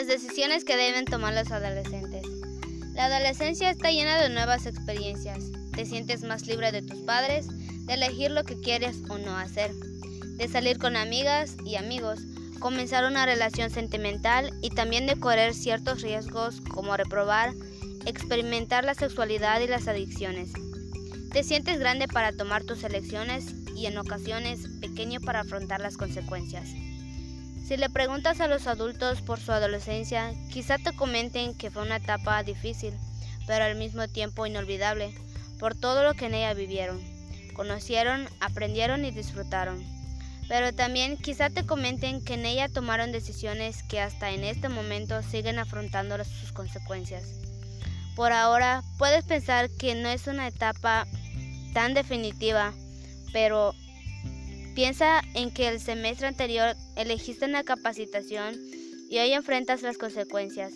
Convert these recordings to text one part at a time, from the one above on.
Las decisiones que deben tomar los adolescentes. La adolescencia está llena de nuevas experiencias. Te sientes más libre de tus padres, de elegir lo que quieres o no hacer, de salir con amigas y amigos, comenzar una relación sentimental y también de correr ciertos riesgos como reprobar, experimentar la sexualidad y las adicciones. Te sientes grande para tomar tus elecciones y en ocasiones pequeño para afrontar las consecuencias. Si le preguntas a los adultos por su adolescencia, quizá te comenten que fue una etapa difícil, pero al mismo tiempo inolvidable, por todo lo que en ella vivieron. Conocieron, aprendieron y disfrutaron. Pero también quizá te comenten que en ella tomaron decisiones que hasta en este momento siguen afrontando sus consecuencias. Por ahora, puedes pensar que no es una etapa tan definitiva, pero Piensa en que el semestre anterior elegiste una capacitación y hoy enfrentas las consecuencias,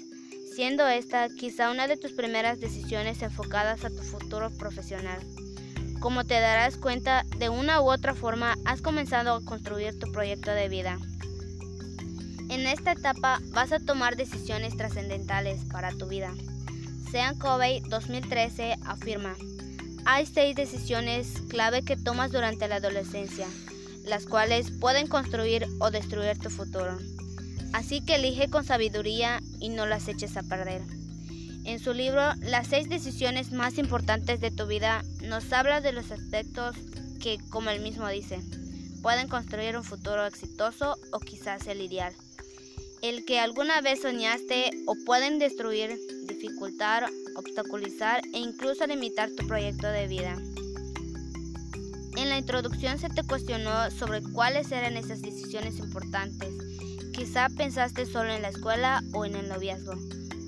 siendo esta quizá una de tus primeras decisiones enfocadas a tu futuro profesional. Como te darás cuenta, de una u otra forma has comenzado a construir tu proyecto de vida. En esta etapa vas a tomar decisiones trascendentales para tu vida. Sean Covey 2013 afirma, hay seis decisiones clave que tomas durante la adolescencia las cuales pueden construir o destruir tu futuro. Así que elige con sabiduría y no las eches a perder. En su libro Las seis decisiones más importantes de tu vida nos habla de los aspectos que, como él mismo dice, pueden construir un futuro exitoso o quizás el ideal. El que alguna vez soñaste o pueden destruir, dificultar, obstaculizar e incluso limitar tu proyecto de vida. En la introducción se te cuestionó sobre cuáles eran esas decisiones importantes. Quizá pensaste solo en la escuela o en el noviazgo.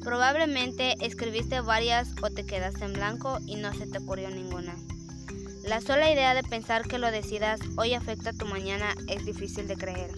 Probablemente escribiste varias o te quedaste en blanco y no se te ocurrió ninguna. La sola idea de pensar que lo decidas hoy afecta tu mañana es difícil de creer.